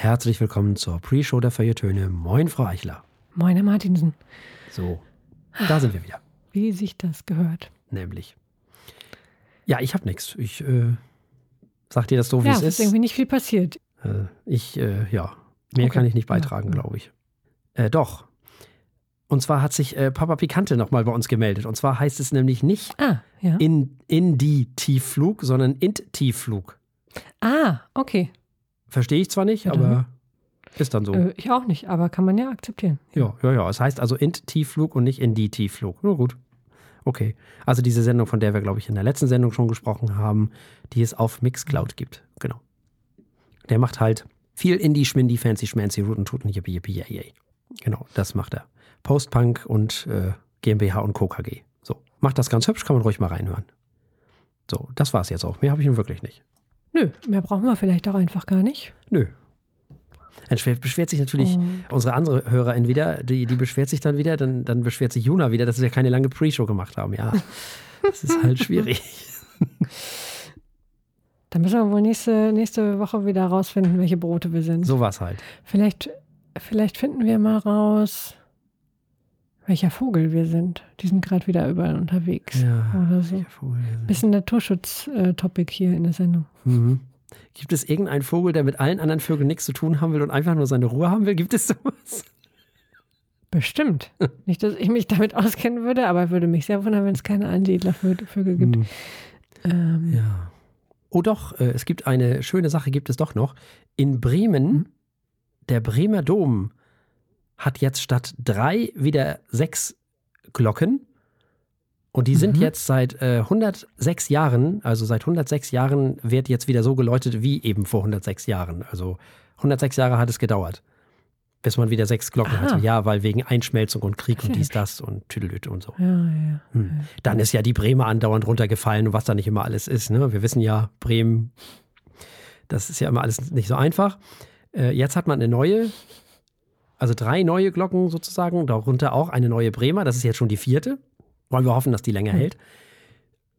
Herzlich willkommen zur Pre-Show der Feuilletöne. Moin, Frau Eichler. Moin, Herr Martinsen. So, da sind wir wieder. Wie sich das gehört. Nämlich. Ja, ich habe nichts. Ich äh, sag dir das so, wie ja, es es ist ist. irgendwie nicht viel passiert. Äh, ich, äh, ja, mehr Okay. kann ich nicht Ja. beitragen, glaube ich. Äh, doch. Und zwar hat sich äh, Papa Pikante nochmal bei uns gemeldet. Und zwar heißt es nämlich nicht Ah, ja. in, in die Tiefflug, sondern int Tiefflug. ah, okay. Verstehe ich zwar nicht, Ja, aber ist dann so. Äh, ich auch nicht, aber kann man ja akzeptieren. Ja, ja, ja. Es heißt also int Tiefflug und nicht in die Tiefflug. Na gut. Okay. Also diese Sendung, von der wir, glaube ich, in der letzten Sendung schon gesprochen haben, die es auf Mixcloud gibt. Genau. Der macht halt viel Indie, Schmindy, Fancy, Schmancy, Ruten, Tuten, Yippie, Yippie, Yay, Yay. Genau, das macht er. Postpunk und äh, GmbH und Co. KG. So. Macht das ganz hübsch, kann man ruhig mal reinhören. So, das war's jetzt auch. Mehr habe ich nun wirklich nicht. Nö, mehr brauchen wir vielleicht auch einfach gar nicht. Nö. Dann beschwert, sich natürlich Und- unsere andere Hörerin wieder, die, die beschwert sich dann wieder, dann, dann beschwert sich Juna wieder, dass wir keine lange Pre-Show gemacht haben. Ja, das ist halt schwierig. Dann müssen wir wohl nächste, nächste Woche wieder rausfinden, welche Brote wir sind. So war's halt. Vielleicht, vielleicht finden wir mal raus, welcher Vogel wir sind. Die sind gerade wieder überall unterwegs. Oder so. welcher Vogel wir sind. Bisschen Naturschutz-Topic hier in der Sendung. Mhm. Gibt es irgendeinen Vogel, der mit allen anderen Vögeln nichts zu tun haben will und einfach nur seine Ruhe haben will? Gibt es sowas? Bestimmt. Nicht, dass ich mich damit auskennen würde, aber würde mich sehr wundern, wenn es keine Ansiedlervögel gibt. Mhm. Ähm, Ja. Oh doch, äh, es gibt eine schöne Sache, gibt es doch noch. In Bremen, der Bremer Dom hat jetzt statt drei wieder sechs Glocken. Und die sind Mhm. jetzt seit äh, 106 Jahren, also seit 106 Jahren wird jetzt wieder so geläutet wie eben vor 106 Jahren. Also 106 Jahre hat es gedauert, bis man wieder sechs Glocken Aha. hatte. Ja, weil wegen Einschmelzung und Krieg und ja dies, das und Tüdelüt und so. Ja, ja. Hm. Dann ist ja die Bremer andauernd runtergefallen und was da nicht immer alles ist. Ne? Wir wissen ja, Bremen, das ist ja immer alles nicht so einfach. Äh, jetzt hat man eine neue, also drei neue Glocken sozusagen, darunter auch eine neue Bremer, das ist jetzt schon die vierte. Wollen wir hoffen, dass die länger Hm. hält.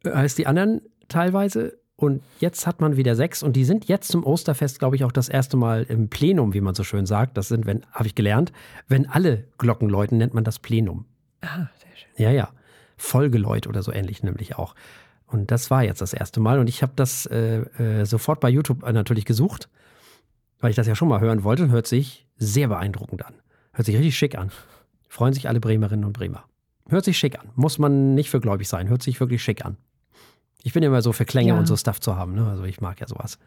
Äh, Als die anderen teilweise. Und jetzt hat man wieder sechs und die sind jetzt zum Osterfest, glaube ich, auch das erste Mal im Plenum, wie man so schön sagt. Das sind, wenn, habe ich gelernt, wenn alle Glocken läuten, nennt man das Plenum. Ah, sehr schön. Ja, ja. Vollgeläut oder so ähnlich nämlich auch. Und das war jetzt das erste Mal. Und ich habe das äh, äh, sofort bei YouTube äh, natürlich gesucht, weil ich das ja schon mal hören wollte. Und hört sich sehr beeindruckend an. Hört sich richtig schick an. Freuen sich alle Bremerinnen und Bremer. Hört sich schick an. Muss man nicht für gläubig sein. Hört sich wirklich schick an. Ich bin immer so für Klänge Ja. und so Stuff zu haben. Ne? Also ich mag ja sowas.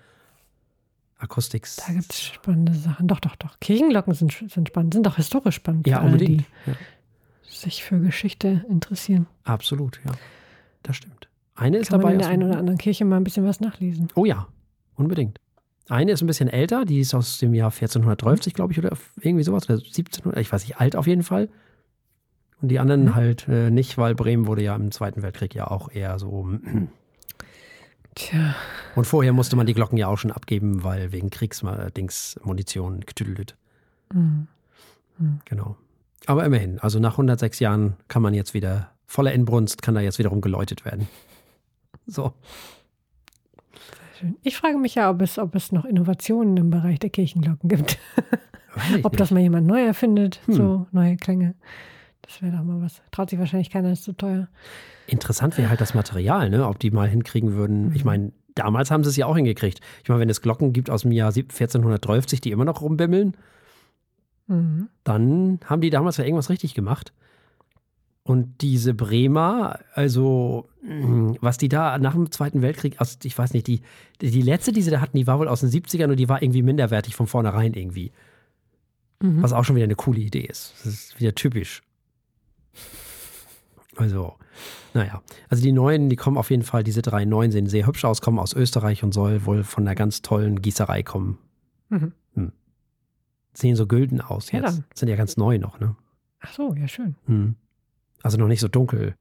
Akustik. Da gibt es spannende Sachen. Doch, doch, doch. Kirchenglocken sind, sind spannend, sind auch historisch spannend. Ja, für alle, unbedingt. Die Ja, sich für Geschichte interessieren. absolut, ja. Das stimmt. Eine ist Kann dabei. man in der einen oder anderen Kirche mal ein bisschen was nachlesen. Oh ja, unbedingt. Eine ist ein bisschen älter, die ist aus dem Jahr 1430, glaube ich, oder irgendwie sowas, oder 1700, ich weiß nicht, alt auf jeden Fall. Und die anderen Mhm. halt äh, nicht, weil Bremen wurde ja im Zweiten Weltkrieg ja auch eher so. Tja, Und vorher musste man die Glocken ja auch schon abgeben, weil wegen Kriegsdings, Munition, Ktüdelüt. hm. Genau. Aber immerhin, also nach 106 Jahren kann man jetzt wieder, voller Inbrunst, kann da jetzt wiederum geläutet werden. So. Schön. Ich frage mich ja, ob es, ob es noch Innovationen im Bereich der Kirchenglocken gibt. Ob das mal jemand neu erfindet, Hm. so neue Klänge. Das wäre doch mal was. Traut sich wahrscheinlich keiner, ist zu teuer. Interessant wäre halt das Material, ne? ob die mal hinkriegen würden. Mhm. Ich meine, damals haben sie es ja auch hingekriegt. Ich meine, wenn es Glocken gibt aus dem Jahr 1430, die immer noch rumbimmeln, Mhm. dann haben die damals ja irgendwas richtig gemacht. Und diese Bremer, also mh, was die da nach dem Zweiten Weltkrieg, aus, ich weiß nicht, die, die letzte, die sie da hatten, die war wohl aus den 70ern und die war irgendwie minderwertig von vornherein irgendwie. Mhm. Was auch schon wieder eine coole Idee ist. Das ist wieder typisch. Also, naja. Also die neuen, die kommen auf jeden Fall, diese drei neuen sehen sehr hübsch aus, kommen aus Österreich und soll wohl von einer ganz tollen Gießerei kommen. Mhm. Sehen so gülden aus Ja, jetzt. dann. Sind ja ganz neu noch, ne? Ach so, ja, schön. Hm. Also noch nicht so dunkel,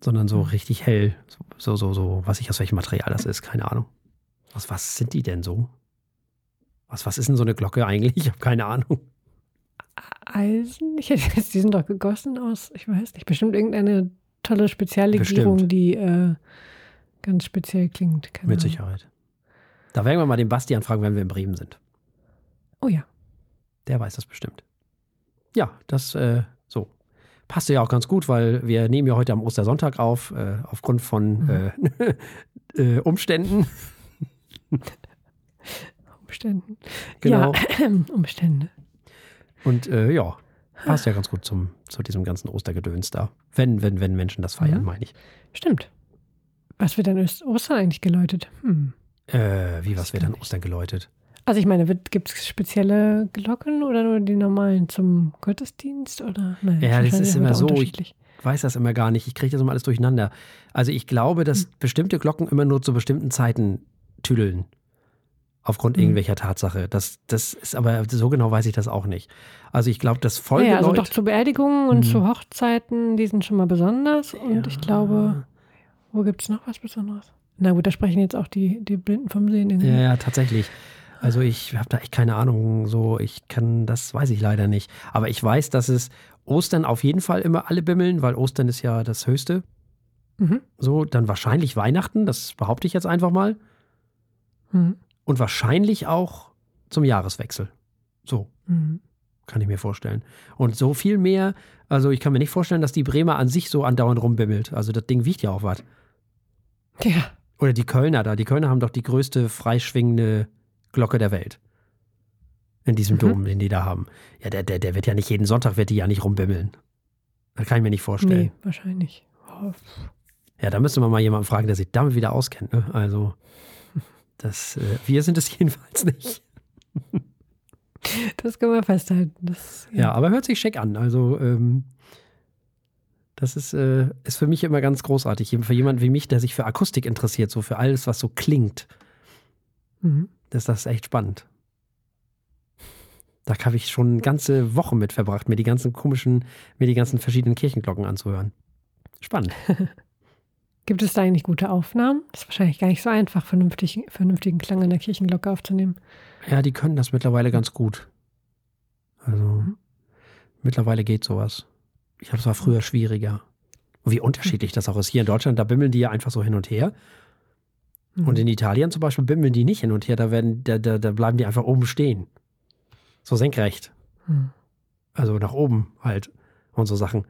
sondern so Mhm. richtig hell. So, so, so, weiß ich aus welchem Material das ist, keine Ahnung. Was, was sind die denn so? Was, was ist denn so eine Glocke eigentlich? Ich habe keine Ahnung. Eisen? Ich hätte jetzt, die sind doch gegossen aus, ich weiß nicht, bestimmt irgendeine tolle Speziallegierung, Bestimmt. die äh, ganz speziell klingt. Keine Mit. Sicherheit. Da werden wir mal den Bastian fragen, wenn wir in Bremen sind. Oh ja. Der weiß das bestimmt. Ja, das äh, so. Passt ja auch ganz gut, weil wir nehmen ja heute am Ostersonntag auf, äh, aufgrund von Mhm. äh, äh, Umständen. Umständen. Genau. Ja, Umstände. Und äh, ja, passt ja ganz gut zum, zu diesem ganzen Ostergedöns da. Wenn, wenn, wenn Menschen das feiern, Mhm. meine ich. Stimmt. Was wird denn Ostern eigentlich geläutet? Hm. Äh, wie, was wird dann Ostern geläutet? Also ich meine, gibt es spezielle Glocken oder nur die normalen zum Gottesdienst? Oder? Nein, Ja, das ist immer so, ich- weiß das immer gar nicht. Ich kriege das immer alles durcheinander. Also ich glaube, dass Hm. bestimmte Glocken immer nur zu bestimmten Zeiten tüdeln. Aufgrund Hm. irgendwelcher Tatsache. Das, das ist aber, so genau weiß ich das auch nicht. Also ich glaube, das Naja, also Folgeläut... doch zu Beerdigungen und Hm. zu Hochzeiten, die sind schon mal besonders. Und ich Ja. glaube, wo gibt es noch was Besonderes? Na gut, da sprechen jetzt auch die, die Blinden vom Sehen. irgendwie. Ja, ja, tatsächlich. Also ich habe da echt keine Ahnung. So, ich kann, das weiß ich leider nicht. Aber ich weiß, dass es Ostern auf jeden Fall immer alle bimmeln, weil Ostern ist ja das Höchste. Mhm. So, dann wahrscheinlich Weihnachten, das behaupte ich jetzt einfach mal. Mhm. Und wahrscheinlich auch zum Jahreswechsel. So, Mhm. kann ich mir vorstellen. Und so viel mehr, also ich kann mir nicht vorstellen, dass die Bremer an sich so andauernd rumbimmelt. Also das Ding wiegt ja auch was. Ja, Oder die Kölner da. Die Kölner haben doch die größte freischwingende Glocke der Welt. In diesem Mhm. Dom, den die da haben. Ja, der, der, der wird ja nicht jeden Sonntag, wird die ja nicht rumbimmeln. Das kann ich mir nicht vorstellen. nee, wahrscheinlich. Oh, Ja, da müsste man mal jemanden fragen, der sich damit wieder auskennt. Ne? Also, das, äh, wir sind es jedenfalls nicht. Das können wir festhalten. Das, Ja, aber hört sich schick an. Also, ähm, das ist, äh, ist für mich immer ganz großartig. Für jemanden wie mich, der sich für Akustik interessiert, so für alles, was so klingt, Mhm. Ist das echt spannend. Da habe ich schon ganze Wochen mit verbracht, mir die ganzen komischen, mir die ganzen verschiedenen Kirchenglocken anzuhören. Spannend. Gibt es da eigentlich gute Aufnahmen? Das ist wahrscheinlich gar nicht so einfach, vernünftig, vernünftigen Klang in der Kirchenglocke aufzunehmen. Ja, die können das mittlerweile ganz gut. Also, mittlerweile geht sowas. Ich habe es war früher schwieriger. Und wie unterschiedlich das auch ist. Hier in Deutschland, da bimmeln die ja einfach so hin und her. Mhm. Und in Italien zum Beispiel bimmeln die nicht hin und her, da, werden, da, da, da bleiben die einfach oben stehen. So senkrecht. Mhm. Also nach oben halt und so Sachen.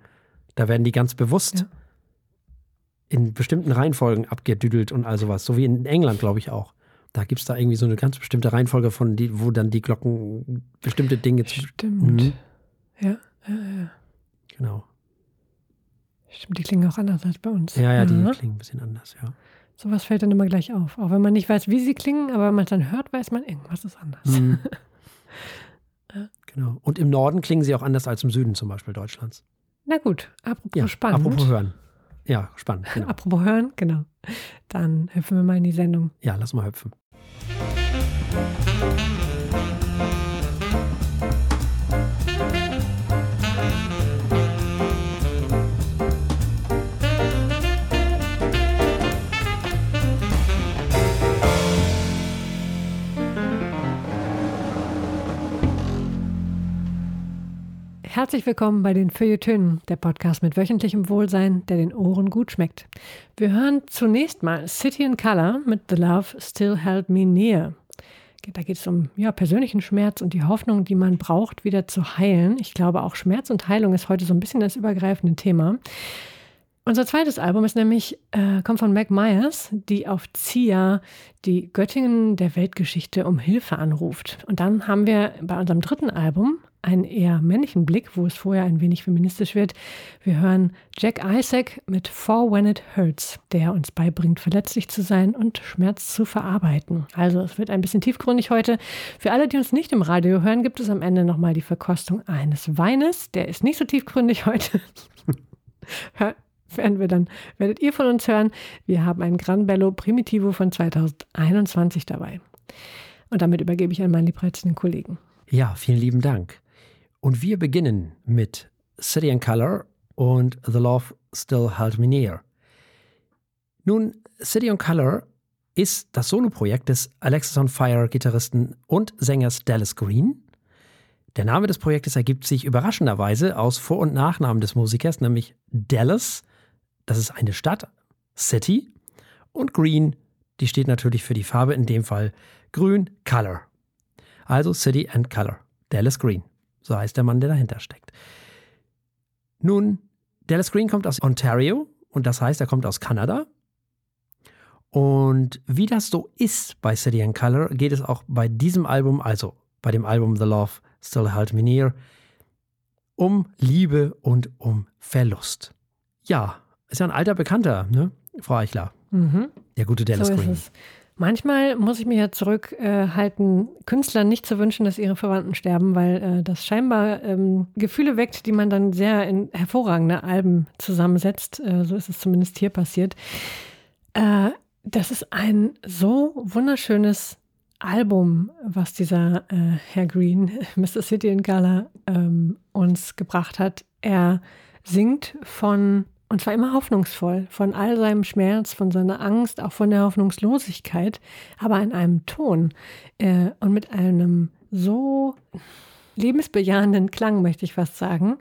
Da werden die ganz bewusst Ja. in bestimmten Reihenfolgen abgedüdelt und all sowas. So wie in England, glaube ich auch. Da gibt es da irgendwie so eine ganz bestimmte Reihenfolge von, die, wo dann die Glocken bestimmte Dinge. Stimmt. Mhm. Ja, ja, ja. Genau. Stimmt, die klingen auch anders als bei uns. Ja, ja, die Mhm. klingen ein bisschen anders, ja. Sowas fällt dann immer gleich auf. Auch wenn man nicht weiß, wie sie klingen, aber wenn man es dann hört, weiß man, irgendwas ist anders. Mhm. Genau. Und im Norden klingen sie auch anders als im Süden zum Beispiel Deutschlands. Na gut, apropos Ja, spannend. apropos hören. Ja, spannend. Genau. Apropos hören, genau. Dann hüpfen wir mal in die Sendung. Ja, lass mal hüpfen. Herzlich willkommen bei den Feuilletönen, der Podcast mit wöchentlichem Wohlsein, der den Ohren gut schmeckt. Wir hören zunächst mal City in Color mit The Love Still Held Me Near. Da geht es um ja, persönlichen Schmerz und die Hoffnung, die man braucht, wieder zu heilen. Ich glaube, auch Schmerz und Heilung ist heute so ein bisschen das übergreifende Thema. Unser zweites Album ist nämlich, äh, kommt von Meg Myers, die auf ZIA die Göttingen der Weltgeschichte um Hilfe anruft. Und dann haben wir bei unserem dritten Album einen eher männlichen Blick, wo es vorher ein wenig feministisch wird. Wir hören Jack Isaac mit For When It Hurts, der uns beibringt, verletzlich zu sein und Schmerz zu verarbeiten. Also es wird ein bisschen tiefgründig heute. Für alle, die uns nicht im Radio hören, gibt es am Ende nochmal die Verkostung eines Weines. Der ist nicht so tiefgründig heute. Werden wir dann, werdet ihr von uns hören. Wir haben einen Gran Bello Primitivo von 2021 dabei. Und damit übergebe ich an meinen liebreizenden Kollegen. Ja, vielen lieben Dank. Und wir beginnen mit City and Color und The Love Still Held Me Near. Nun, City and Color ist das Soloprojekt des Alexis on Fire Gitarristen und Sängers Dallas Green. Der Name des Projektes ergibt sich überraschenderweise aus Vor- und Nachnamen des Musikers, nämlich Dallas, das ist eine Stadt, City, und Green, die steht natürlich für die Farbe, in dem Fall grün, Color. Also City and Color. Dallas Green. So heißt der Mann, der dahinter steckt. Nun, Dallas Green kommt aus Ontario und das heißt, er kommt aus Kanada. Und wie das so ist bei City and Color, geht es auch bei diesem Album, also bei dem Album The Love Still Held Me Near, um Liebe und um Verlust. Ja, ist ja ein alter Bekannter, ne, Frau Eichler? Mhm. Der gute Dallas So Green. Manchmal muss ich mir ja zurückhalten, Künstlern nicht zu wünschen, dass ihre Verwandten sterben, weil äh, das scheinbar ähm, Gefühle weckt, die man dann sehr in hervorragende Alben zusammensetzt. Äh, so ist es zumindest hier passiert. Äh, das ist ein so wunderschönes Album, was dieser äh, Herr Green, Mr. City in Gala, ähm, uns gebracht hat. Er singt von, und zwar immer hoffnungsvoll, von all seinem Schmerz, von seiner Angst, auch von der Hoffnungslosigkeit, aber in einem Ton äh, und mit einem so lebensbejahenden Klang, möchte ich fast sagen.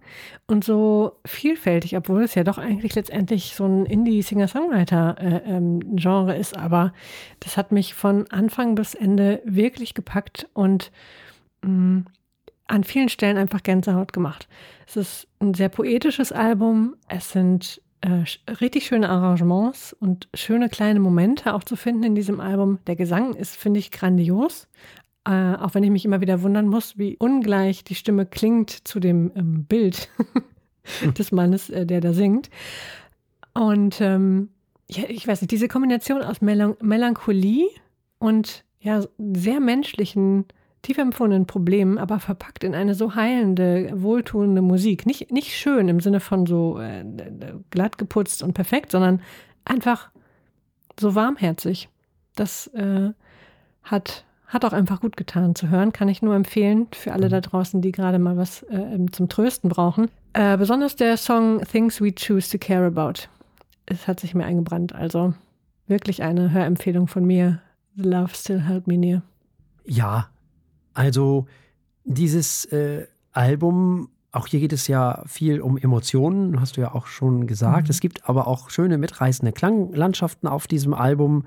Und so vielfältig, obwohl es ja doch eigentlich letztendlich so ein Indie-Singer-Songwriter-Genre ist. Aber das hat mich von Anfang bis Ende wirklich gepackt und mh, an vielen Stellen einfach Gänsehaut gemacht. Es ist ein sehr poetisches Album. Es sind äh, richtig schöne Arrangements und schöne kleine Momente auch zu finden in diesem Album. Der Gesang ist, finde ich, grandios. Äh, auch wenn ich mich immer wieder wundern muss, wie ungleich die Stimme klingt zu dem ähm, Bild des Mannes, äh, der da singt. Und ähm, ja, ich weiß nicht, diese Kombination aus Melan Melancholie und ja, sehr menschlichen, tief empfundenen Problemen, aber verpackt in eine so heilende, wohltuende Musik. Nicht, nicht schön im Sinne von so äh, glatt geputzt und perfekt, sondern einfach so warmherzig. Das äh, hat hat auch einfach gut getan zu hören. Kann ich nur empfehlen für alle da draußen, die gerade mal was äh, zum Trösten brauchen. Äh, besonders der Song Things We Choose to Care About. Es hat sich mir eingebrannt. Also wirklich eine Hörempfehlung von mir. The Love Still Held Me Near. Ja, also dieses äh, Album, auch hier geht es ja viel um Emotionen, hast du ja auch schon gesagt. Mhm. Es gibt aber auch schöne mitreißende Klanglandschaften auf diesem Album.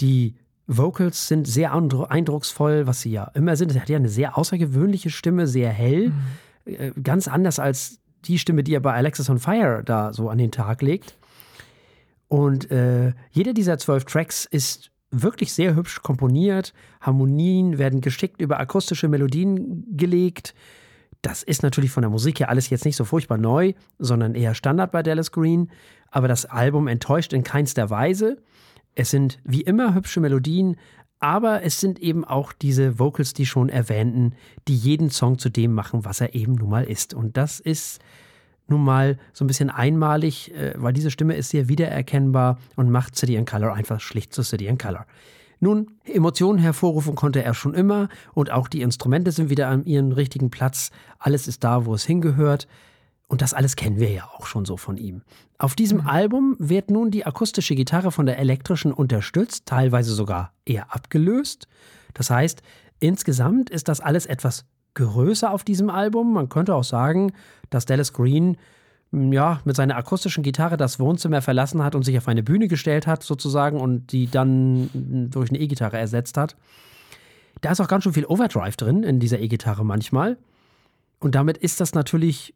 Die Vocals sind sehr eindrucksvoll, was sie ja immer sind. Er hat ja eine sehr außergewöhnliche Stimme, sehr hell. Mhm. Äh, ganz anders als die Stimme, die er bei Alexis on Fire da so an den Tag legt. Und äh, jeder dieser zwölf Tracks ist wirklich sehr hübsch komponiert. Harmonien werden geschickt über akustische Melodien gelegt. Das ist natürlich von der Musik her alles jetzt nicht so furchtbar neu, sondern eher Standard bei Dallas Green. Aber das Album enttäuscht in keinster Weise. Es sind wie immer hübsche Melodien, aber es sind eben auch diese Vocals, die schon erwähnten, die jeden Song zu dem machen, was er eben nun mal ist. Und das ist nun mal so ein bisschen einmalig, äh, weil diese Stimme ist sehr wiedererkennbar und macht City and Color einfach schlicht zu City and Color. Nun, Emotionen hervorrufen konnte er schon immer und auch die Instrumente sind wieder an ihrem richtigen Platz. Alles ist da, wo es hingehört. Und das alles kennen wir ja auch schon so von ihm. Auf diesem mhm. Album wird nun die akustische Gitarre von der elektrischen unterstützt, teilweise sogar eher abgelöst. Das heißt, insgesamt ist das alles etwas größer auf diesem Album. Man könnte auch sagen, dass Dallas Green ja, mit seiner akustischen Gitarre das Wohnzimmer verlassen hat und sich auf eine Bühne gestellt hat, sozusagen, und die dann durch eine E-Gitarre ersetzt hat. Da ist auch ganz schön viel Overdrive drin in dieser E-Gitarre manchmal. Und damit ist das natürlich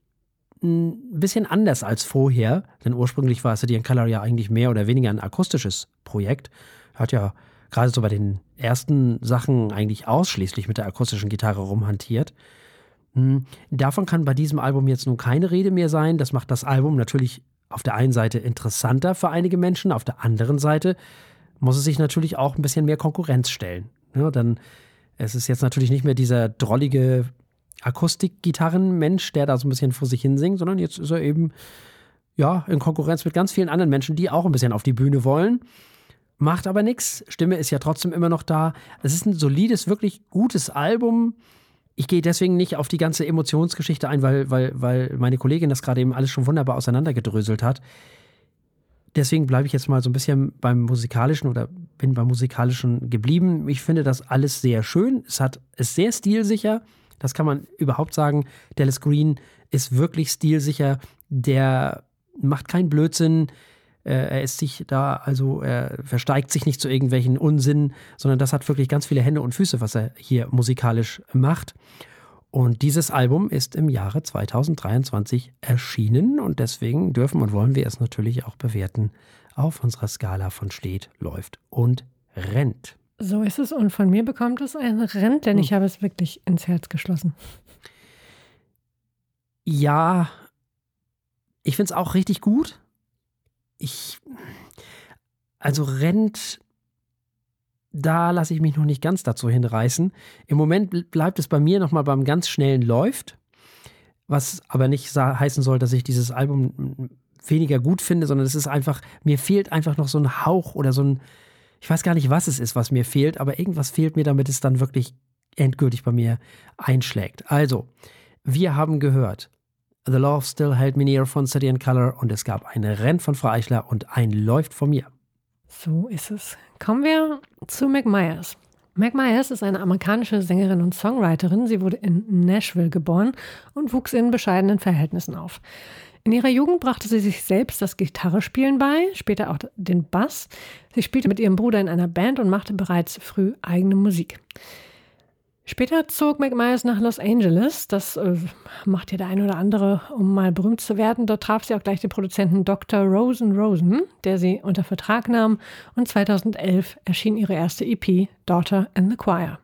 ein bisschen anders als vorher, denn ursprünglich war City and Color ja eigentlich mehr oder weniger ein akustisches Projekt. Hat ja gerade so bei den ersten Sachen eigentlich ausschließlich mit der akustischen Gitarre rumhantiert. Davon kann bei diesem Album jetzt nun keine Rede mehr sein. Das macht das Album natürlich auf der einen Seite interessanter für einige Menschen, auf der anderen Seite muss es sich natürlich auch ein bisschen mehr Konkurrenz stellen. Ja, dann es ist jetzt natürlich nicht mehr dieser drollige Akustikgitarrenmensch, der da so ein bisschen vor sich hin singt, sondern jetzt ist er eben ja in Konkurrenz mit ganz vielen anderen Menschen, die auch ein bisschen auf die Bühne wollen. Macht aber nichts. Stimme ist ja trotzdem immer noch da. Es ist ein solides, wirklich gutes Album. Ich gehe deswegen nicht auf die ganze Emotionsgeschichte ein, weil, weil, weil meine Kollegin das gerade eben alles schon wunderbar auseinandergedröselt hat. Deswegen bleibe ich jetzt mal so ein bisschen beim musikalischen oder bin beim musikalischen geblieben. Ich finde das alles sehr schön. Es hat ist sehr stilsicher. Das kann man überhaupt sagen. Dallas Green ist wirklich stilsicher. Der macht keinen Blödsinn. Äh, er ist sich da, also er versteigt sich nicht zu irgendwelchen Unsinn, sondern das hat wirklich ganz viele Hände und Füße, was er hier musikalisch macht. Und dieses Album ist im Jahre 2023 erschienen und deswegen dürfen und wollen wir es natürlich auch bewerten auf unserer Skala von steht, läuft und rennt. So ist es und von mir bekommt es ein Rennt, denn hm. ich habe es wirklich ins Herz geschlossen. Ja, ich finde es auch richtig gut. Ich, also rennt da lasse ich mich noch nicht ganz dazu hinreißen. Im Moment bleibt es bei mir nochmal beim ganz schnellen Läuft, was aber nicht heißen soll, dass ich dieses Album weniger gut finde, sondern es ist einfach, mir fehlt einfach noch so ein Hauch oder so ein, ich weiß gar nicht, was es ist, was mir fehlt, aber irgendwas fehlt mir, damit es dann wirklich endgültig bei mir einschlägt. Also, wir haben gehört, The Love Still Held Me Near von City and Color und es gab ein Renn von Frau Eichler und ein Läuft von mir. So ist es. Kommen wir zu Meg Myers. Meg Myers ist eine amerikanische Sängerin und Songwriterin. Sie wurde in Nashville geboren und wuchs in bescheidenen Verhältnissen auf. In ihrer Jugend brachte sie sich selbst das Gitarrespielen bei, später auch den Bass. Sie spielte mit ihrem Bruder in einer Band und machte bereits früh eigene Musik. Später zog McMyers nach Los Angeles. Das äh, macht ja der eine oder andere, um mal berühmt zu werden. Dort traf sie auch gleich den Produzenten Dr. Rosen Rosen, der sie unter Vertrag nahm. Und 2011 erschien ihre erste EP, Daughter in the Choir.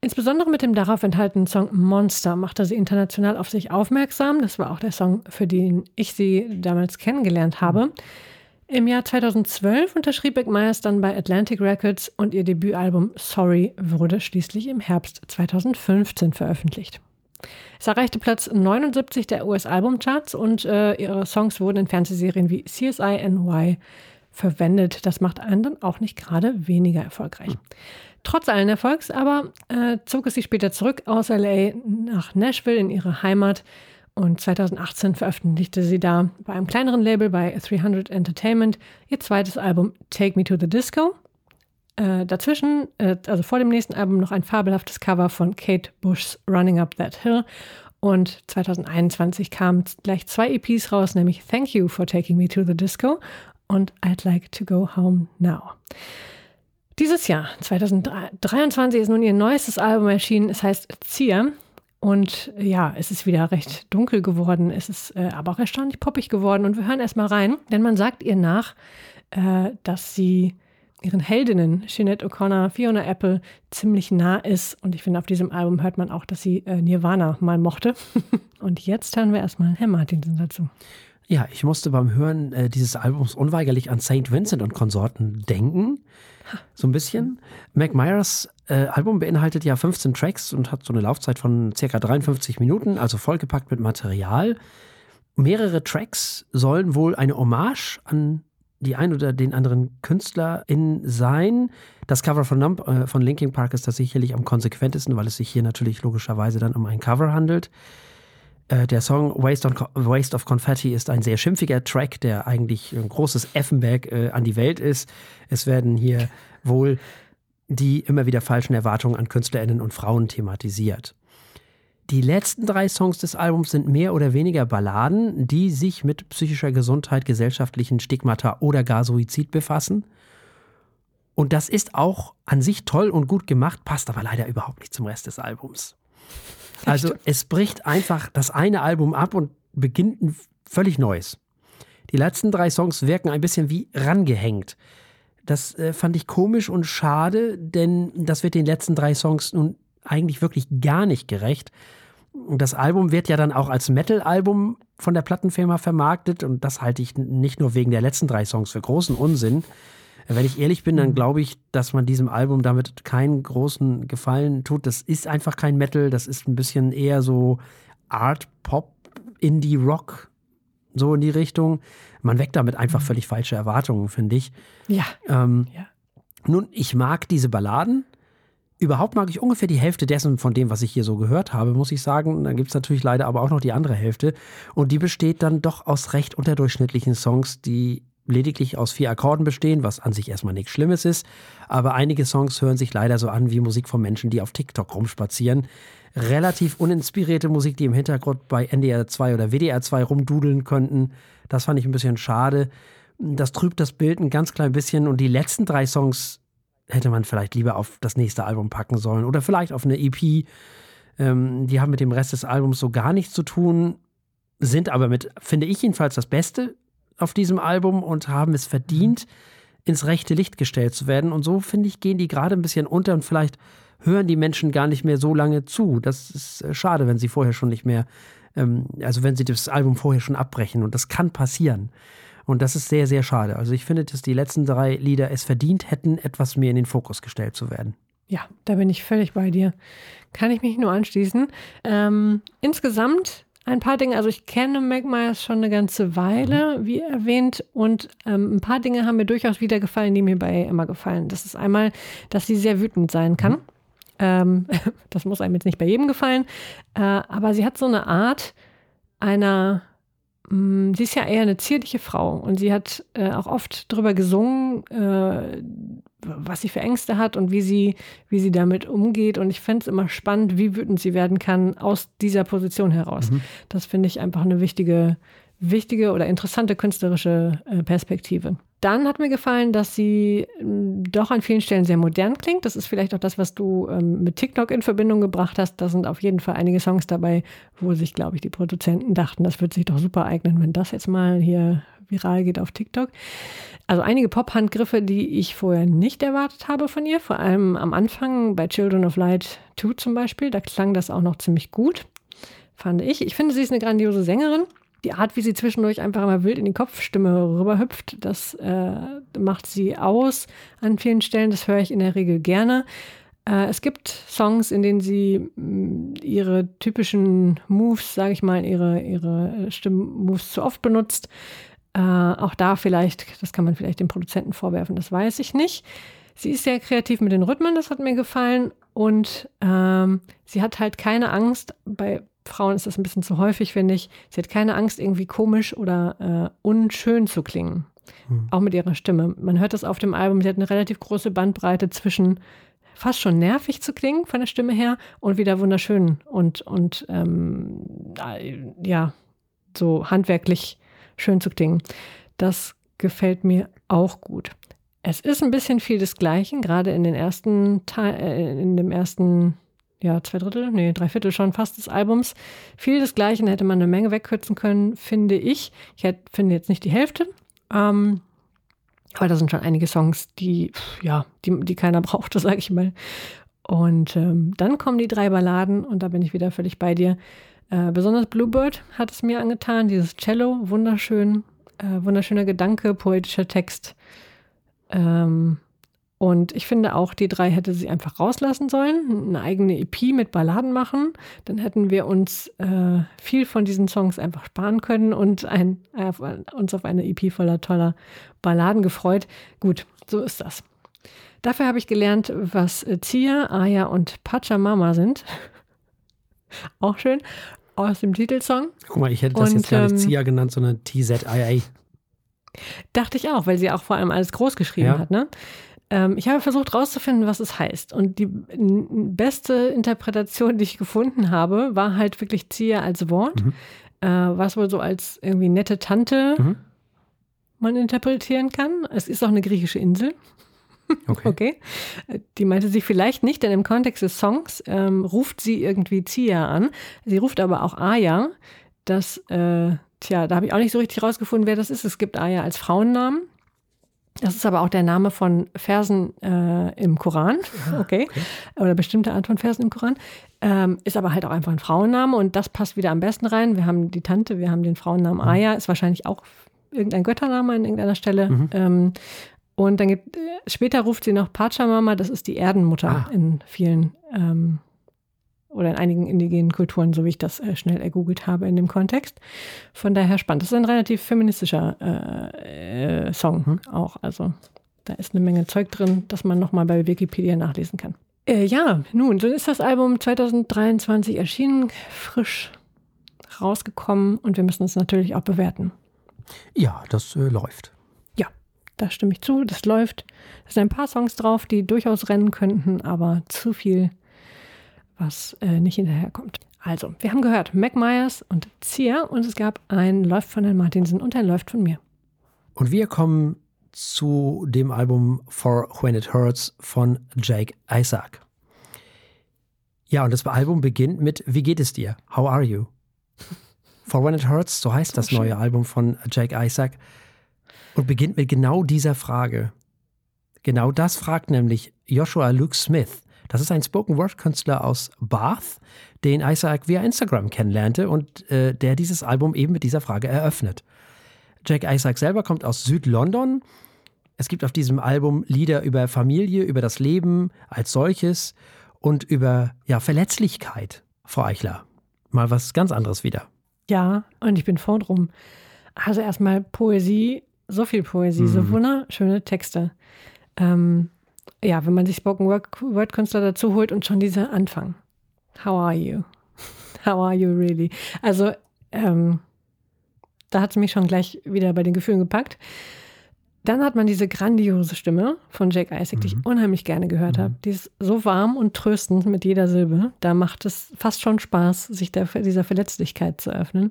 Insbesondere mit dem darauf enthaltenen Song Monster machte sie international auf sich aufmerksam. Das war auch der Song, für den ich sie damals kennengelernt habe. Mhm. Im Jahr 2012 unterschrieb Beck dann bei Atlantic Records und ihr Debütalbum Sorry wurde schließlich im Herbst 2015 veröffentlicht. Es erreichte Platz 79 der US-Albumcharts und äh, ihre Songs wurden in Fernsehserien wie CSI NY verwendet. Das macht einen dann auch nicht gerade weniger erfolgreich. Trotz allen Erfolgs aber äh, zog es sich später zurück aus LA nach Nashville in ihre Heimat und 2018 veröffentlichte sie da bei einem kleineren Label bei 300 Entertainment ihr zweites Album Take Me to the Disco. Äh, dazwischen, äh, also vor dem nächsten Album, noch ein fabelhaftes Cover von Kate Bush's Running Up That Hill. Und 2021 kamen gleich zwei EPs raus, nämlich Thank You for Taking Me to the Disco und I'd Like to Go Home Now. Dieses Jahr, 2023, ist nun ihr neuestes Album erschienen. Es heißt Zier und ja, es ist wieder recht dunkel geworden, es ist äh, aber auch erstaunlich poppig geworden. Und wir hören erstmal rein, denn man sagt ihr nach, äh, dass sie ihren Heldinnen, Jeanette O'Connor, Fiona Apple, ziemlich nah ist. Und ich finde, auf diesem Album hört man auch, dass sie äh, Nirvana mal mochte. Und jetzt hören wir erstmal Herr Martinsen dazu. Ja, ich musste beim Hören äh, dieses Albums unweigerlich an St. Vincent und Konsorten denken. So ein bisschen. Mac Myers äh, Album beinhaltet ja 15 Tracks und hat so eine Laufzeit von circa 53 Minuten, also vollgepackt mit Material. Mehrere Tracks sollen wohl eine Hommage an die ein oder den anderen KünstlerInnen sein. Das Cover von, Nump, äh, von Linkin Park ist das sicherlich am konsequentesten, weil es sich hier natürlich logischerweise dann um ein Cover handelt. Äh, der Song Waste, on, Waste, of Confetti ist ein sehr schimpfiger Track, der eigentlich ein großes Effenberg äh, an die Welt ist. Es werden hier wohl die immer wieder falschen Erwartungen an KünstlerInnen und Frauen thematisiert. Die letzten drei Songs des Albums sind mehr oder weniger Balladen, die sich mit psychischer Gesundheit, gesellschaftlichen Stigmata oder gar Suizid befassen. Und das ist auch an sich toll und gut gemacht, passt aber leider überhaupt nicht zum Rest des Albums. Also es bricht einfach das eine Album ab und beginnt ein völlig neues. Die letzten drei Songs wirken ein bisschen wie rangehängt. Das äh, fand ich komisch und schade, denn das wird den letzten drei Songs nun eigentlich wirklich gar nicht gerecht. Das Album wird ja dann auch als Metal-Album von der Plattenfirma vermarktet und das halte ich nicht nur wegen der letzten drei Songs für großen Unsinn. Wenn ich ehrlich bin, dann glaube ich, dass man diesem Album damit keinen großen Gefallen tut. Das ist einfach kein Metal, das ist ein bisschen eher so Art, Pop, Indie, Rock, so in die Richtung. Man weckt damit einfach mhm. völlig falsche Erwartungen, finde ich. Ja. Ähm, ja. Nun, ich mag diese Balladen. Überhaupt mag ich ungefähr die Hälfte dessen von dem, was ich hier so gehört habe, muss ich sagen. Dann gibt es natürlich leider aber auch noch die andere Hälfte. Und die besteht dann doch aus recht unterdurchschnittlichen Songs, die lediglich aus vier Akkorden bestehen, was an sich erstmal nichts Schlimmes ist. Aber einige Songs hören sich leider so an wie Musik von Menschen, die auf TikTok rumspazieren. Relativ uninspirierte Musik, die im Hintergrund bei NDR 2 oder WDR 2 rumdudeln könnten. Das fand ich ein bisschen schade. Das trübt das Bild ein ganz klein bisschen und die letzten drei Songs hätte man vielleicht lieber auf das nächste Album packen sollen oder vielleicht auf eine EP. Ähm, die haben mit dem Rest des Albums so gar nichts zu tun, sind aber mit, finde ich jedenfalls, das Beste auf diesem Album und haben es verdient, ins rechte Licht gestellt zu werden. Und so, finde ich, gehen die gerade ein bisschen unter und vielleicht hören die Menschen gar nicht mehr so lange zu. Das ist äh, schade, wenn sie vorher schon nicht mehr, ähm, also wenn sie das Album vorher schon abbrechen. Und das kann passieren. Und das ist sehr, sehr schade. Also ich finde, dass die letzten drei Lieder es verdient hätten, etwas mehr in den Fokus gestellt zu werden. Ja, da bin ich völlig bei dir. Kann ich mich nur anschließen. Ähm, insgesamt ein paar Dinge, also ich kenne Meg Myers schon eine ganze Weile, mhm. wie erwähnt, und ähm, ein paar Dinge haben mir durchaus wieder gefallen, die mir bei Emma gefallen. Das ist einmal, dass sie sehr wütend sein kann. Mhm. Ähm, das muss einem jetzt nicht bei jedem gefallen, äh, aber sie hat so eine Art einer Mm, sie ist ja eher eine zierliche Frau und sie hat äh, auch oft darüber gesungen, äh, was sie für Ängste hat und wie sie, wie sie damit umgeht. Und ich fände es immer spannend, wie wütend sie werden kann aus dieser Position heraus. Mhm. Das finde ich einfach eine wichtige, wichtige oder interessante künstlerische äh, Perspektive. Dann hat mir gefallen, dass sie ähm, doch an vielen Stellen sehr modern klingt. Das ist vielleicht auch das, was du ähm, mit TikTok in Verbindung gebracht hast. Da sind auf jeden Fall einige Songs dabei, wo sich, glaube ich, die Produzenten dachten, das wird sich doch super eignen, wenn das jetzt mal hier viral geht auf TikTok. Also einige Pop-Handgriffe, die ich vorher nicht erwartet habe von ihr. Vor allem am Anfang bei Children of Light 2 zum Beispiel. Da klang das auch noch ziemlich gut, fand ich. Ich finde, sie ist eine grandiose Sängerin die Art, wie sie zwischendurch einfach immer wild in die Kopfstimme rüberhüpft, das äh, macht sie aus an vielen Stellen. Das höre ich in der Regel gerne. Äh, es gibt Songs, in denen sie mm, ihre typischen Moves, sage ich mal, ihre, ihre Stimmmoves zu oft benutzt. Äh, auch da vielleicht, das kann man vielleicht dem Produzenten vorwerfen, das weiß ich nicht. Sie ist sehr kreativ mit den Rhythmen, das hat mir gefallen. Und ähm, sie hat halt keine Angst, bei Frauen ist das ein bisschen zu häufig, finde ich. Sie hat keine Angst, irgendwie komisch oder äh, unschön zu klingen. Mhm. Auch mit ihrer Stimme. Man hört das auf dem Album. Sie hat eine relativ große Bandbreite zwischen fast schon nervig zu klingen von der Stimme her und wieder wunderschön und, und ähm, ja, so handwerklich schön zu klingen. Das gefällt mir auch gut. Es ist ein bisschen viel des Gleichen, gerade in den ersten Teil, äh, in dem ersten ja, zwei Drittel, nee, drei Viertel schon fast des Albums. Viel desgleichen hätte man eine Menge wegkürzen können, finde ich. Ich hätte, finde jetzt nicht die Hälfte. Ähm, aber da sind schon einige Songs, die, ja, die, die keiner brauchte, sage ich mal. Und ähm, dann kommen die drei Balladen und da bin ich wieder völlig bei dir. Äh, besonders Bluebird hat es mir angetan, dieses Cello, wunderschön, äh, wunderschöner Gedanke, poetischer Text. Ähm, und ich finde auch, die drei hätte sie einfach rauslassen sollen, eine eigene EP mit Balladen machen. Dann hätten wir uns äh, viel von diesen Songs einfach sparen können und ein, äh, uns auf eine EP voller toller Balladen gefreut. Gut, so ist das. Dafür habe ich gelernt, was Zia, Aya und Pachamama sind. auch schön. Aus dem Titelsong. Guck mal, ich hätte das und, jetzt gar nicht ähm, Zia genannt, sondern TZIA. Dachte ich auch, weil sie auch vor allem alles groß geschrieben ja. hat. Ne? Ähm, ich habe versucht herauszufinden, was es heißt. Und die beste Interpretation, die ich gefunden habe, war halt wirklich Zia als Wort, mhm. äh, was wohl so als irgendwie nette Tante mhm. man interpretieren kann. Es ist auch eine griechische Insel. Okay. okay. Die meinte sie vielleicht nicht, denn im Kontext des Songs ähm, ruft sie irgendwie Zia an. Sie ruft aber auch Aya. Das, äh, tja, da habe ich auch nicht so richtig rausgefunden, wer das ist. Es gibt Aya als Frauennamen. Das ist aber auch der Name von Versen äh, im Koran, ah, okay. okay. Oder bestimmte Art von Versen im Koran. Ähm, ist aber halt auch einfach ein Frauenname und das passt wieder am besten rein. Wir haben die Tante, wir haben den Frauennamen mhm. Aya, ist wahrscheinlich auch irgendein Göttername an irgendeiner Stelle. Mhm. Ähm, und dann gibt, später ruft sie noch Pachamama, das ist die Erdenmutter ah. in vielen ähm, oder in einigen indigenen Kulturen, so wie ich das äh, schnell ergoogelt habe in dem Kontext. Von daher spannend. Das ist ein relativ feministischer äh, äh, Song mhm. auch. Also da ist eine Menge Zeug drin, das man nochmal bei Wikipedia nachlesen kann. Äh, ja, nun, so ist das Album 2023 erschienen, frisch rausgekommen und wir müssen es natürlich auch bewerten. Ja, das äh, läuft. Da stimme ich zu. Das läuft. Es sind ein paar Songs drauf, die durchaus rennen könnten, aber zu viel was äh, nicht hinterherkommt. Also, wir haben gehört Mac Myers und Zia und es gab ein Läuft von Herrn Martinsen und ein Läuft von mir. Und wir kommen zu dem Album For When It Hurts von Jake Isaac. Ja, und das Album beginnt mit Wie geht es dir? How are you? For When It Hurts, so heißt das neue Album von Jake Isaac. Und beginnt mit genau dieser Frage. Genau das fragt nämlich Joshua Luke Smith. Das ist ein Spoken-Word-Künstler aus Bath, den Isaac via Instagram kennenlernte und äh, der dieses Album eben mit dieser Frage eröffnet. Jack Isaac selber kommt aus Südlondon. Es gibt auf diesem Album Lieder über Familie, über das Leben als solches und über ja, Verletzlichkeit, Frau Eichler. Mal was ganz anderes wieder. Ja, und ich bin froh drum. Also erstmal Poesie, so viel Poesie, mhm. so wunderschöne Texte. Ähm, ja, wenn man sich Spoken Word Künstler dazu holt und schon dieser Anfang. How are you? How are you really? Also, ähm, da hat es mich schon gleich wieder bei den Gefühlen gepackt. Dann hat man diese grandiose Stimme von Jake Isaac, mhm. die ich mhm. unheimlich gerne gehört mhm. habe. Die ist so warm und tröstend mit jeder Silbe. Da macht es fast schon Spaß, sich der, dieser Verletzlichkeit zu öffnen.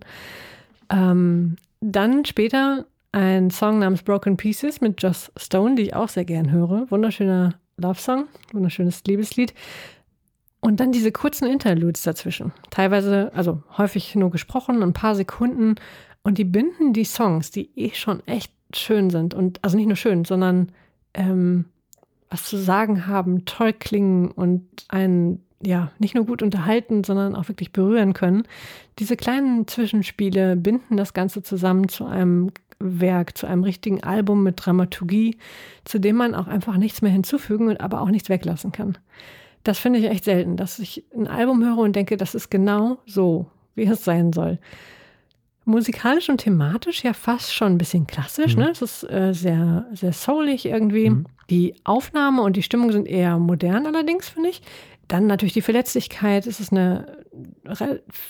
Ähm, dann später ein Song namens Broken Pieces mit Joss Stone, die ich auch sehr gern höre. Wunderschöner Love-Song, wunderschönes Liebeslied. Und dann diese kurzen Interludes dazwischen. Teilweise, also häufig nur gesprochen, ein paar Sekunden. Und die binden die Songs, die eh schon echt schön sind und also nicht nur schön, sondern ähm, was zu sagen haben, toll klingen und einen ja nicht nur gut unterhalten, sondern auch wirklich berühren können. Diese kleinen Zwischenspiele binden das Ganze zusammen zu einem Werk, zu einem richtigen Album mit Dramaturgie, zu dem man auch einfach nichts mehr hinzufügen und aber auch nichts weglassen kann. Das finde ich echt selten, dass ich ein Album höre und denke, das ist genau so, wie es sein soll musikalisch und thematisch ja fast schon ein bisschen klassisch. Mhm. Ne? Es ist äh, sehr, sehr soulig irgendwie. Mhm. Die Aufnahme und die Stimmung sind eher modern allerdings, finde ich. Dann natürlich die Verletzlichkeit. Es ist eine,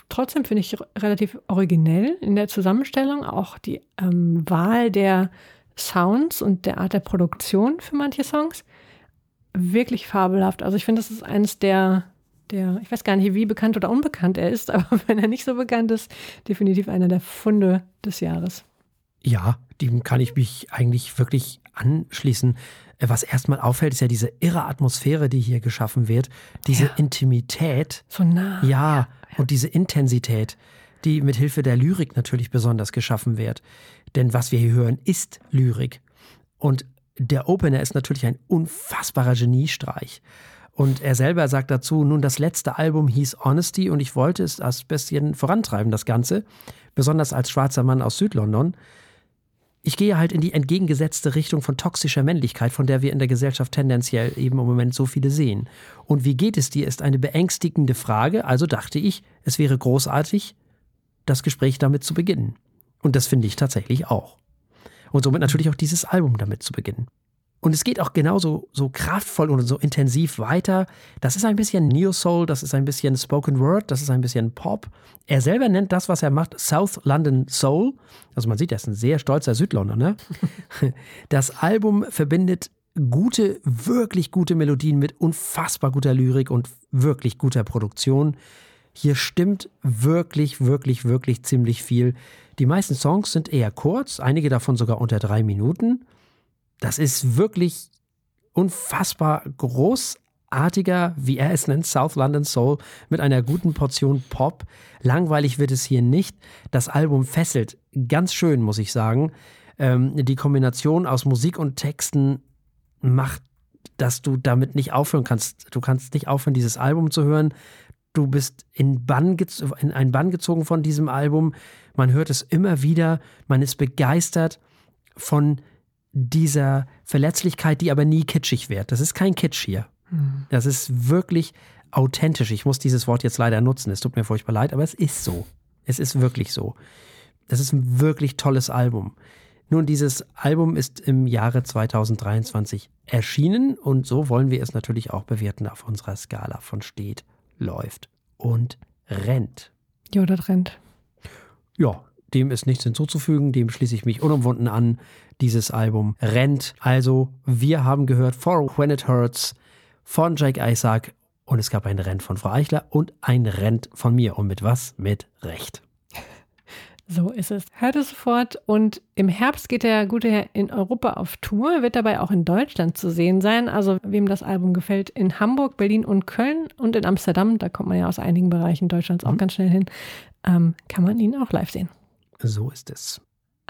trotzdem finde ich relativ originell in der Zusammenstellung. Auch die ähm, Wahl der Sounds und der Art der Produktion für manche Songs. Wirklich fabelhaft. Also ich finde, das ist eines der der, ich weiß gar nicht, wie bekannt oder unbekannt er ist, aber wenn er nicht so bekannt ist, definitiv einer der Funde des Jahres. Ja, dem kann ich mich eigentlich wirklich anschließen. Was erstmal auffällt, ist ja diese irre Atmosphäre, die hier geschaffen wird, diese ja. Intimität. So nah. Ja, ja, und diese Intensität, die mit Hilfe der Lyrik natürlich besonders geschaffen wird. Denn was wir hier hören, ist Lyrik. Und der Opener ist natürlich ein unfassbarer Geniestreich. Und er selber sagt dazu, nun das letzte Album hieß Honesty und ich wollte es als bisschen vorantreiben, das Ganze, besonders als schwarzer Mann aus Südlondon. Ich gehe halt in die entgegengesetzte Richtung von toxischer Männlichkeit, von der wir in der Gesellschaft tendenziell eben im Moment so viele sehen. Und wie geht es dir, ist eine beängstigende Frage, also dachte ich, es wäre großartig, das Gespräch damit zu beginnen. Und das finde ich tatsächlich auch. Und somit natürlich auch dieses Album damit zu beginnen. Und es geht auch genauso so kraftvoll und so intensiv weiter. Das ist ein bisschen Neo Soul, das ist ein bisschen Spoken Word, das ist ein bisschen Pop. Er selber nennt das, was er macht, South London Soul. Also man sieht, er ist ein sehr stolzer Südlondoner. Das Album verbindet gute, wirklich gute Melodien mit unfassbar guter Lyrik und wirklich guter Produktion. Hier stimmt wirklich, wirklich, wirklich ziemlich viel. Die meisten Songs sind eher kurz, einige davon sogar unter drei Minuten. Das ist wirklich unfassbar großartiger, wie er es nennt, South London Soul mit einer guten Portion Pop. Langweilig wird es hier nicht. Das Album fesselt ganz schön, muss ich sagen. Ähm, die Kombination aus Musik und Texten macht, dass du damit nicht aufhören kannst. Du kannst nicht aufhören, dieses Album zu hören. Du bist in, Bann in einen Bann gezogen von diesem Album. Man hört es immer wieder. Man ist begeistert von dieser Verletzlichkeit, die aber nie kitschig wird. Das ist kein Kitsch hier. Mhm. Das ist wirklich authentisch. Ich muss dieses Wort jetzt leider nutzen. Es tut mir furchtbar leid, aber es ist so. Es ist wirklich so. Das ist ein wirklich tolles Album. Nun, dieses Album ist im Jahre 2023 erschienen und so wollen wir es natürlich auch bewerten auf unserer Skala von steht, läuft und rennt. Ja, das rennt. Ja, dem ist nichts hinzuzufügen, dem schließe ich mich unumwunden an. Dieses Album rennt. Also, wir haben gehört For When It Hurts von Jake Isaac und es gab ein Rent von Frau Eichler und ein Rent von mir. Und mit was? Mit Recht. So ist es. Hört es sofort. Und im Herbst geht der gute Herr in Europa auf Tour, wird dabei auch in Deutschland zu sehen sein. Also wem das Album gefällt, in Hamburg, Berlin und Köln und in Amsterdam, da kommt man ja aus einigen Bereichen Deutschlands auch mhm. ganz schnell hin, ähm, kann man ihn auch live sehen. So ist es.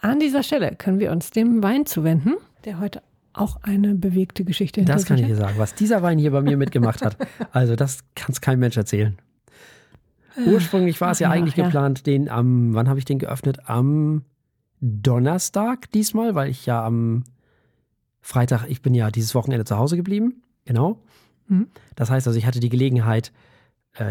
An dieser Stelle können wir uns dem Wein zuwenden, der heute auch eine bewegte Geschichte hinter Das kann ich dir sagen, was dieser Wein hier bei mir mitgemacht hat. Also das kann es kein Mensch erzählen. Ursprünglich war es ja, ja eigentlich ja. geplant, den am, wann habe ich den geöffnet? Am Donnerstag diesmal, weil ich ja am Freitag, ich bin ja dieses Wochenende zu Hause geblieben. Genau. Mhm. Das heißt also, ich hatte die Gelegenheit, äh,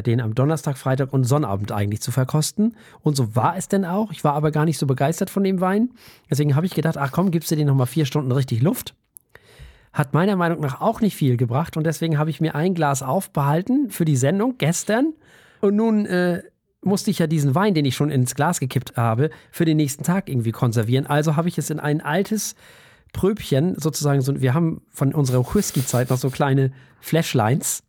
den am Donnerstag, Freitag und Sonnabend eigentlich zu verkosten. Und so war es denn auch. Ich war aber gar nicht so begeistert von dem Wein. Deswegen habe ich gedacht, ach komm, gibst du den nochmal vier Stunden richtig Luft. Hat meiner Meinung nach auch nicht viel gebracht. Und deswegen habe ich mir ein Glas aufbehalten für die Sendung gestern und nun äh, musste ich ja diesen Wein, den ich schon ins Glas gekippt habe, für den nächsten Tag irgendwie konservieren. Also habe ich es in ein altes Pröbchen, sozusagen, so, wir haben von unserer Whisky-Zeit noch so kleine Flashlines,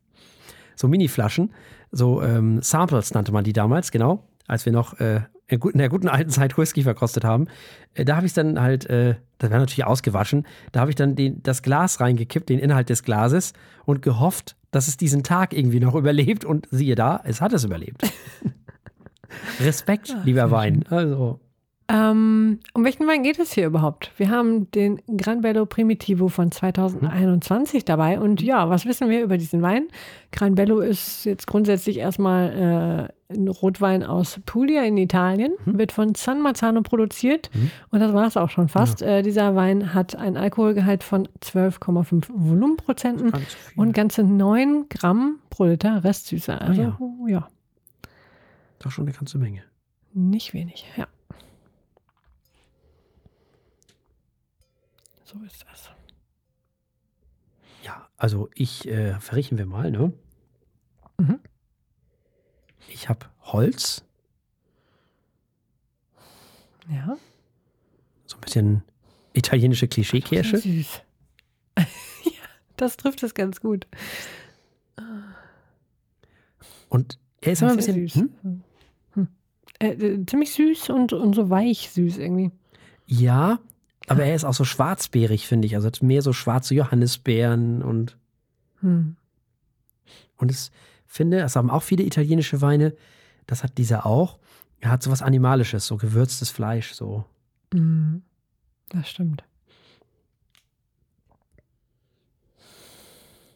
so Mini-Flaschen, so ähm, Samples nannte man die damals, genau, als wir noch äh, in der guten alten Zeit Whisky verkostet haben. Äh, da habe ich es dann halt, äh, das wäre natürlich ausgewaschen, da habe ich dann den, das Glas reingekippt, den Inhalt des Glases und gehofft, dass es diesen Tag irgendwie noch überlebt und siehe da, es hat es überlebt. Respekt, Ach, lieber Wein. Also. Ähm, um welchen Wein geht es hier überhaupt? Wir haben den Gran Bello Primitivo von 2021 mhm. dabei. Und ja, was wissen wir über diesen Wein? Gran Bello ist jetzt grundsätzlich erstmal äh, ein Rotwein aus Puglia in Italien, mhm. wird von San Marzano produziert. Mhm. Und das war es auch schon fast. Ja. Äh, dieser Wein hat einen Alkoholgehalt von 12,5 Volumenprozenten und ganze 9 Gramm pro Liter Restsüße. Also, ah, ja. ja. Doch schon eine ganze Menge. Nicht wenig, ja. So ist das. Ja, also ich äh, verriechen wir mal, ne? Mhm. Ich habe Holz. Ja. So ein bisschen italienische Klischeekirsche. Süß. ja, das trifft es ganz gut. Und er ist immer ein bisschen süß. Hm? Hm. Äh, äh, ziemlich süß und, und so weich süß irgendwie. Ja, aber er ist auch so schwarzbeerig, finde ich. Also mehr so schwarze Johannisbeeren und. Hm. Und ich finde, das haben auch viele italienische Weine. Das hat dieser auch. Er hat so was Animalisches, so gewürztes Fleisch, so. Hm. Das stimmt.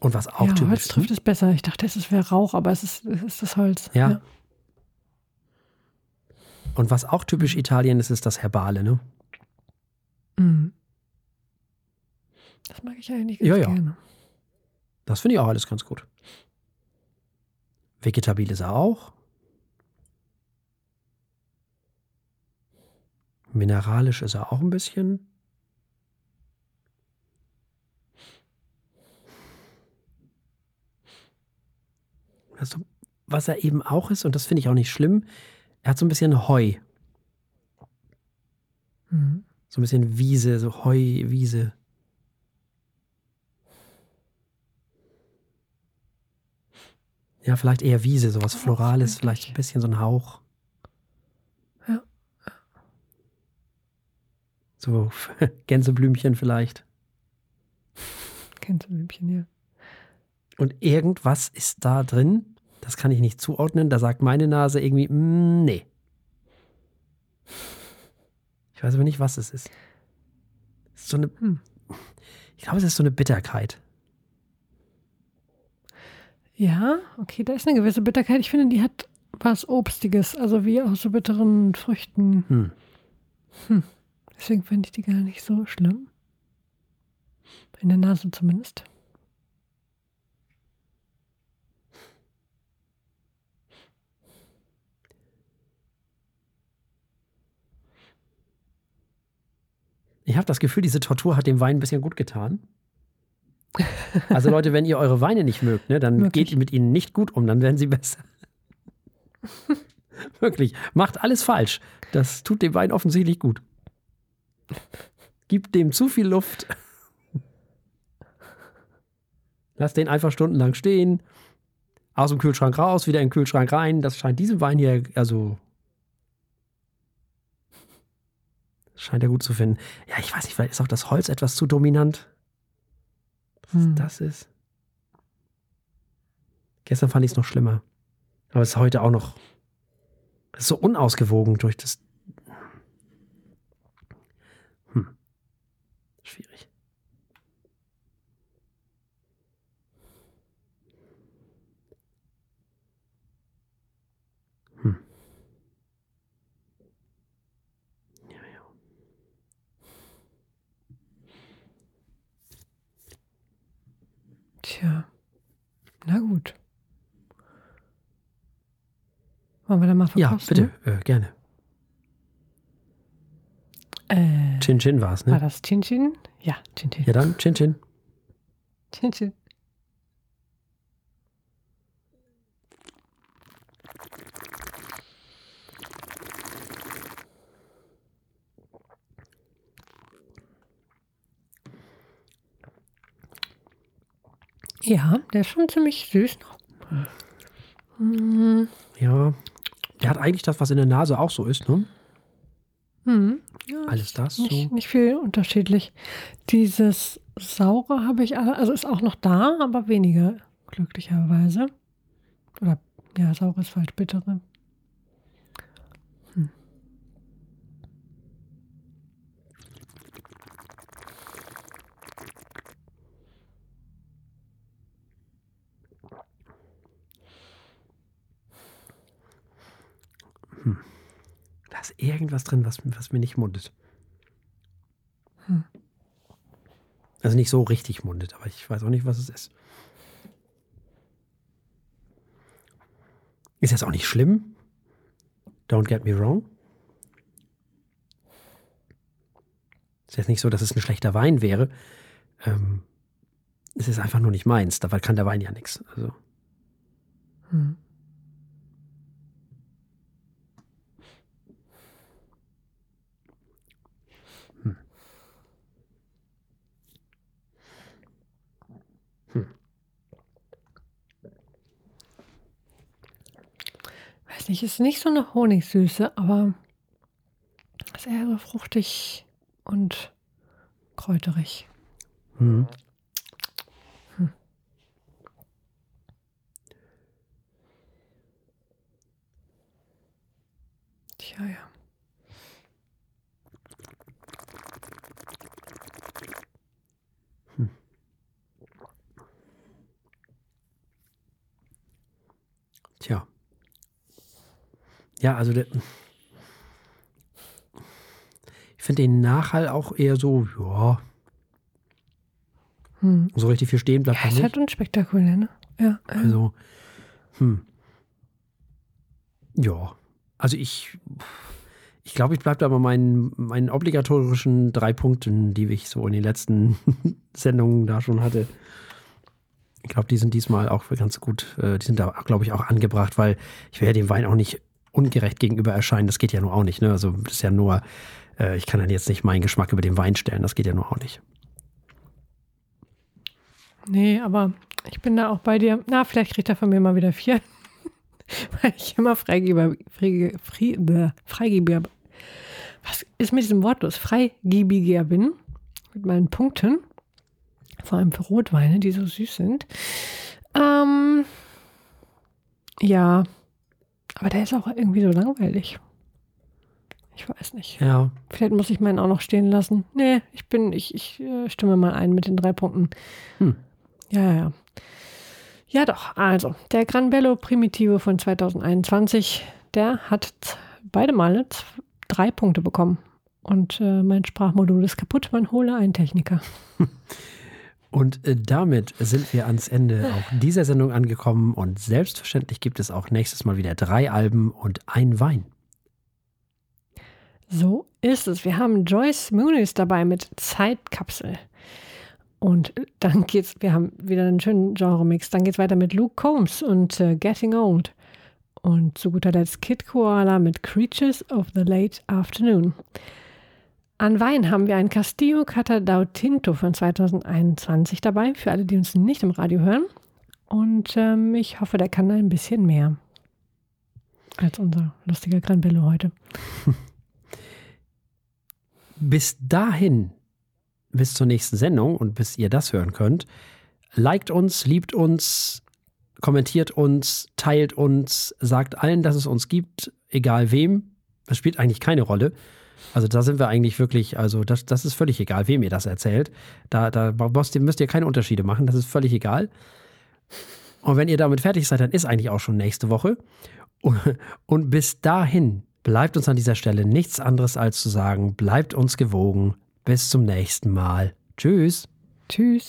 Und was auch ja, typisch Holz trifft es besser. Ich dachte, es wäre Rauch, aber es ist, es ist das Holz. Ja. ja. Und was auch typisch Italien ist, ist das Herbale, ne? Mhm. Das mag ich eigentlich ganz ja, ja. gerne. Das finde ich auch alles ganz gut. Vegetabil ist er auch. Mineralisch ist er auch ein bisschen. Also, was er eben auch ist, und das finde ich auch nicht schlimm, er hat so ein bisschen Heu. Mhm. So ein bisschen Wiese, so Heuwiese. Ja, vielleicht eher Wiese, sowas Florales, vielleicht ein bisschen so ein Hauch. Ja. So Gänseblümchen vielleicht. Gänseblümchen, ja. Und irgendwas ist da drin, das kann ich nicht zuordnen, da sagt meine Nase irgendwie, mm, nee. Ich weiß aber nicht, was es ist. Es ist so eine, hm. ich glaube, es ist so eine Bitterkeit. Ja, okay, da ist eine gewisse Bitterkeit. Ich finde, die hat was Obstiges, also wie aus so bitteren Früchten. Hm. Hm. Deswegen finde ich die gar nicht so schlimm. In der Nase zumindest. Ich habe das Gefühl, diese Tortur hat dem Wein ein bisschen gut getan. Also Leute, wenn ihr eure Weine nicht mögt, ne, dann Wirklich? geht ihr mit ihnen nicht gut um, dann werden sie besser. Wirklich, macht alles falsch. Das tut dem Wein offensichtlich gut. Gibt dem zu viel Luft. Lasst den einfach stundenlang stehen. Aus dem Kühlschrank raus, wieder in den Kühlschrank rein. Das scheint diesem Wein hier, also Scheint er gut zu finden. Ja, ich weiß nicht, vielleicht ist auch das Holz etwas zu dominant. Was Hm. das ist. Gestern fand ich es noch schlimmer. Aber es ist heute auch noch. Es ist so unausgewogen durch das. Tja. Na gut. Wollen wir da mal Ja, verkosten? bitte, äh, gerne. Äh, Chin Chin war es, war ne? das Chin Chin? Ja, Chin Chin. Ja, dann Chin Chin. Chin Chin. Ja, der ist schon ziemlich süß noch. Mhm. Ja. Der hat eigentlich das, was in der Nase auch so ist, ne? Mhm. Ja, Alles das nicht, so. nicht viel unterschiedlich. Dieses Saure habe ich, also ist auch noch da, aber weniger, glücklicherweise. Oder, ja, saure ist falsch, bittere. Ist irgendwas drin, was, was mir nicht mundet. Hm. Also nicht so richtig mundet, aber ich weiß auch nicht, was es ist. Ist jetzt auch nicht schlimm. Don't get me wrong. Ist jetzt nicht so, dass es ein schlechter Wein wäre. Ähm, es ist einfach nur nicht meins. Dabei kann der Wein ja nichts. Also, Hm. Weiß nicht, ist nicht so eine Honigsüße, aber ist eher so fruchtig und kräuterig. hm. Tja, ja. Tja. Ja, also der, ich finde den Nachhall auch eher so, ja, Hm. so richtig viel stehen bleibt Ja, ist halt unspektakulär, ne? Ja. Also, hm. Ja, also ich, ich glaube, ich bleibe da bei meinen, meinen obligatorischen drei Punkten, die ich so in den letzten Sendungen da schon hatte. Ich glaube, die sind diesmal auch ganz gut, äh, die sind da, glaube ich, auch angebracht, weil ich ja dem Wein auch nicht ungerecht gegenüber erscheinen. Das geht ja nur auch nicht. Ne? Also, das ist ja nur, äh, ich kann dann jetzt nicht meinen Geschmack über den Wein stellen. Das geht ja nur auch nicht. Nee, aber ich bin da auch bei dir. Na, vielleicht kriegt er von mir mal wieder vier. Weil ich immer Freigeber, Freige, Frei, bäh, Freigeber. Was ist mit diesem Wort los? Freigebiger bin. Mit meinen Punkten. Vor allem für Rotweine, die so süß sind. Ähm, ja. Aber der ist auch irgendwie so langweilig. Ich weiß nicht. Ja, Vielleicht muss ich meinen auch noch stehen lassen. Nee, ich bin, ich, ich äh, stimme mal ein mit den drei Punkten. Hm. Ja, ja, ja. Doch. Also, der Gran Bello Primitive von 2021, der hat beide Male drei Punkte bekommen. Und äh, mein Sprachmodul ist kaputt, man hole einen Techniker. Und äh, damit sind wir ans Ende auch dieser Sendung angekommen und selbstverständlich gibt es auch nächstes Mal wieder drei Alben und ein Wein. So ist es. Wir haben Joyce Muniz dabei mit Zeitkapsel. Und dann geht's, wir haben wieder einen schönen Genre-Mix. Dann geht's weiter mit Luke Combs und äh, Getting Old. Und zu guter Letzt Kid Koala mit Creatures of the Late Afternoon. An Wein haben wir ein Castillo Catadau Tinto von 2021 dabei, für alle, die uns nicht im Radio hören. Und ähm, ich hoffe, der kann ein bisschen mehr als unser lustiger Gran Bello heute. bis dahin, bis zur nächsten Sendung und bis ihr das hören könnt, liked uns, liebt uns, kommentiert uns, teilt uns, sagt allen, dass es uns gibt, egal wem. Das spielt eigentlich keine Rolle. Also da sind wir eigentlich wirklich, also das, das ist völlig egal, wem ihr das erzählt. Da, da müsst müsst ihr keine Unterschiede machen, das ist völlig egal. Und wenn ihr damit fertig seid, dann ist eigentlich auch schon nächste Woche. Und bis dahin bleibt uns an dieser Stelle nichts anderes als zu sagen, bleibt uns gewogen. Bis zum nächsten Mal. Tschüss. Tschüss.